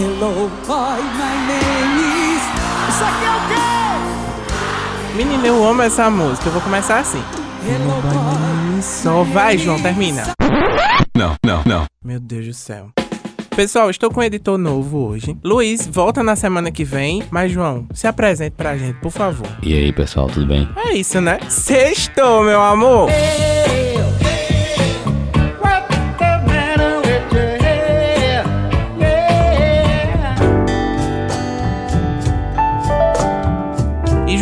Hello, boy, my name is. Isso aqui é o quê? Menina, eu amo essa música. Eu vou começar assim. Hello, boy. Só vai, João, termina. Não, não, não. Meu Deus do céu. Pessoal, estou com um editor novo hoje. Luiz, volta na semana que vem. Mas, João, se apresente pra gente, por favor. E aí, pessoal, tudo bem? É isso, né? Sextou, meu amor! What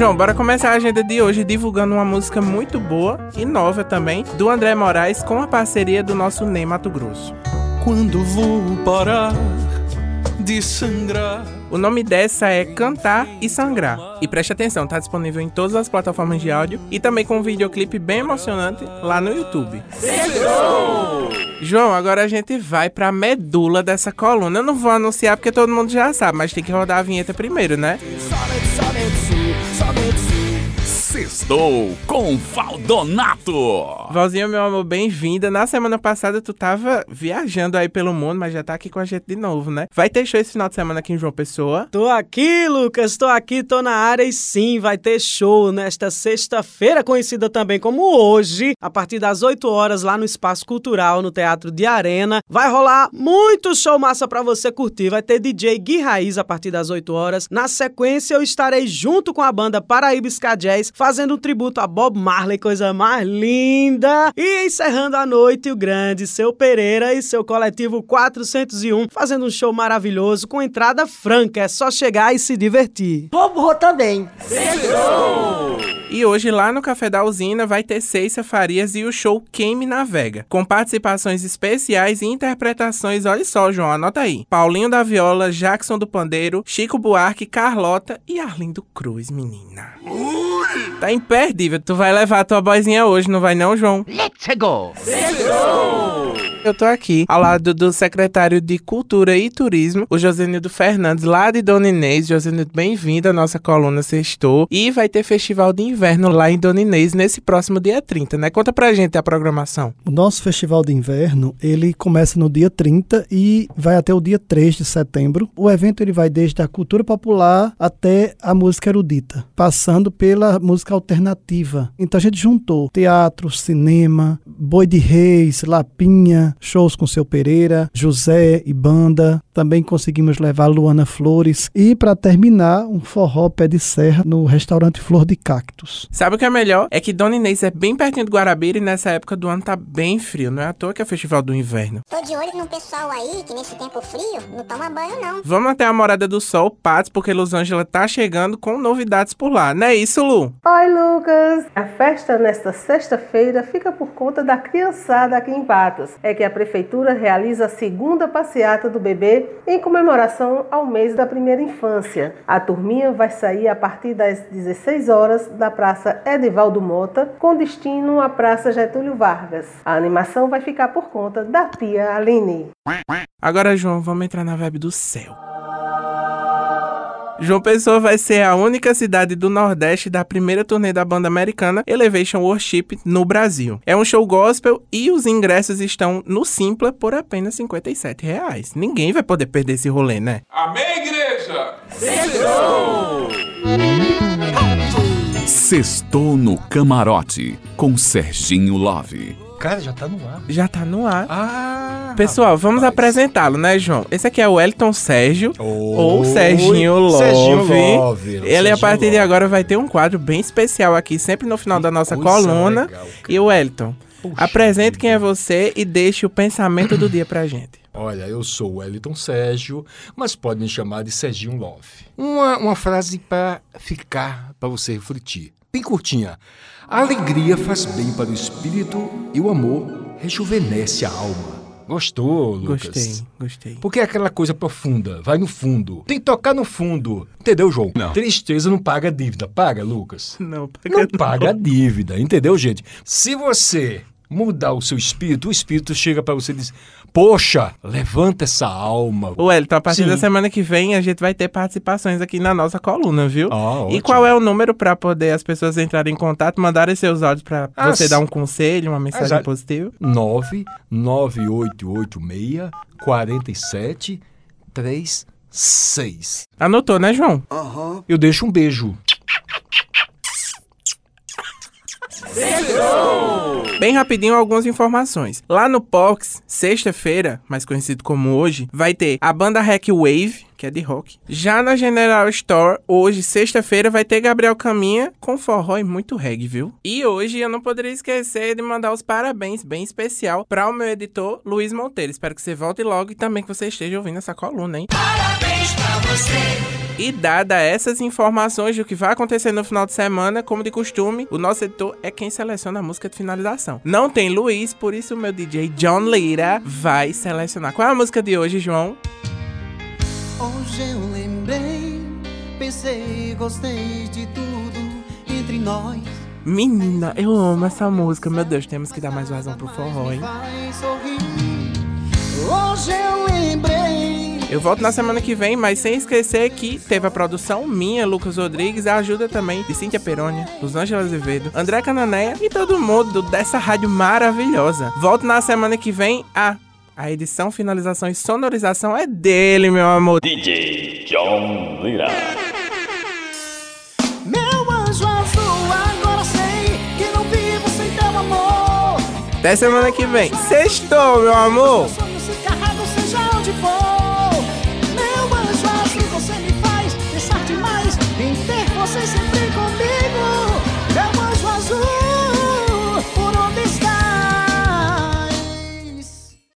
João, bora começar a agenda de hoje divulgando uma música muito boa e nova também, do André Moraes, com a parceria do nosso Ney Mato Grosso. Quando vou parar de sangrar. O nome dessa é Cantar e Sangrar. E preste atenção, tá disponível em todas as plataformas de áudio e também com um videoclipe bem emocionante lá no YouTube. João, agora a gente vai pra medula dessa coluna. Eu não vou anunciar porque todo mundo já sabe, mas tem que rodar a vinheta primeiro, né? Sextou com Valdonato. Valzinho, meu amor, bem-vinda. Na semana passada tu tava viajando aí pelo mundo, mas já tá aqui com a gente de novo, né? Vai ter show esse final de semana aqui em João Pessoa. Tô aqui, Lucas, tô aqui, tô na área e sim, vai ter show nesta sexta-feira, conhecida também como hoje, a partir das 8 horas lá no Espaço Cultural, no Teatro de Arena. Vai rolar muito show massa pra você curtir. Vai ter DJ Gui Raiz a partir das 8 horas. Na sequência, eu estarei junto com a banda Paraíba Ska Jazz, fazendo um tributo a Bob Marley, coisa mais linda. E encerrando a noite, o grande Seu Pereira e seu coletivo 401, fazendo um show maravilhoso com entrada franca. É só chegar e se divertir. Bobo também. E hoje lá no Café da Usina vai ter Ceissa Farias e o show Quem Me Navega, com participações especiais e interpretações, olha só, João, anota aí. Paulinho da Viola, Jackson do Pandeiro, Chico Buarque, Carlota e Arlindo Cruz, menina. Tá imperdível, tu vai levar a tua boizinha hoje, não vai não, João? Let's go. Eu tô aqui ao lado do secretário de Cultura e Turismo, o Josenildo Fernandes, lá de Dona Inês. Josenildo, bem-vindo à nossa coluna Sextou. E vai ter festival de inverno lá em Dona Inês nesse próximo dia 30, né? Conta pra gente a programação. O nosso festival de inverno, ele começa no dia 30 e vai até o dia 3 de setembro. O evento ele vai desde a cultura popular até a música erudita, passando pela música alternativa. Então a gente juntou teatro, cinema, Boi de Reis, Lapinha, shows com seu Pereira, José e banda. Também conseguimos levar Luana Flores e para terminar um forró pé de serra no restaurante Flor de Cactos. Sabe o que é melhor? É que Dona Inês é bem pertinho do Guarabira e nessa época do ano tá bem frio. Não é à toa que é o festival do inverno. Tô de olho no pessoal aí que nesse tempo frio não toma banho não. Vamos até a Morada do Sol, Patos, porque Los Angeles tá chegando com novidades por lá. Não é isso, Lu? Oi, Lucas! A festa nesta sexta-feira fica por conta da criançada aqui em Patos. É que a prefeitura realiza a segunda passeata do bebê em comemoração ao mês da primeira infância. A turminha vai sair a partir das 16 horas da Praça Edivaldo Mota, com destino à Praça Getúlio Vargas. A animação vai ficar por conta da tia Aline. Agora, João, vamos entrar na vibe do céu. João Pessoa vai ser a única cidade do Nordeste da primeira turnê da banda americana Elevation Worship no Brasil. É um show gospel e os ingressos estão no Simpla por apenas 57 reais. Ninguém vai poder perder esse rolê, né? Amém, igreja? Sextou no camarote com Serginho Love. Cara, já tá no ar. Já tá no ar. Ah! Pessoal, vamos apresentá-lo, né, João? Esse aqui é o Elton Sérgio, ou Oi, Serginho Love. Serginho Love, Ele, a Serginho partir de Love. agora, vai ter um quadro bem especial aqui, sempre no final da nossa coluna. legal, e o Elton, Puxa apresente quem é vida. você e deixe o pensamento do dia pra gente. Olha, eu sou o Wellington Sérgio, mas pode me chamar de Serginho Love. Uma, uma frase para ficar, para você refletir. Bem curtinha. A alegria faz bem para o espírito e o amor rejuvenesce a alma. Gostou, Lucas? Gostei, gostei. Porque é aquela coisa profunda, vai no fundo. Tem que tocar no fundo. Entendeu, João? Não. Tristeza não paga dívida. Paga, Lucas? Não, paga Não paga a dívida, entendeu, gente? Se você mudar o seu espírito, o espírito chega para você e diz: Poxa, levanta essa alma. O Elton, a partir Sim. da semana que vem a gente vai ter participações aqui na nossa coluna, viu? Ah, e qual é o número pra poder as pessoas entrarem em contato, mandarem seus áudios pra Ah, você dar um conselho, uma mensagem Exato. positiva? 99886 47 37 6. Anotou, né, João? Eu deixo um beijo. Bem rapidinho, algumas informações. Lá no Pox, sexta-feira, mais conhecido como hoje, vai ter a banda Hack Wave, que é de rock. Já na General Store, hoje, sexta-feira, vai ter Gabriel Caminha com forró e muito reggae, viu? E hoje eu não poderia esquecer de mandar os parabéns bem especial para o meu editor Luiz Monteiro. Espero que você volte logo e também que você esteja ouvindo essa coluna, hein? E dada essas informações do que vai acontecer no final de semana, como de costume, o nosso editor é quem seleciona a música de finalização. Não tem Luiz, por isso o meu DJ John Lira vai selecionar. Qual é a música de hoje, João? Hoje eu lembrei, pensei, gostei de tudo entre nós. Menina, eu amo essa música. Meu Deus, temos que dar mais vazão pro forró, hein? Hoje eu lembrei. Eu volto na semana que vem, mas sem esquecer que teve a produção minha, Lucas Rodrigues, a ajuda também de Cíntia Perônia, Rosângela Azevedo, André Cananéia e todo mundo dessa rádio maravilhosa. Volto na semana que vem. Ah, a edição, finalização e sonorização é dele, meu amor. DJ John Lira. Meu anjo azul, agora sei que não vivo sem teu amor. Até semana que vem. Sextou, meu amor.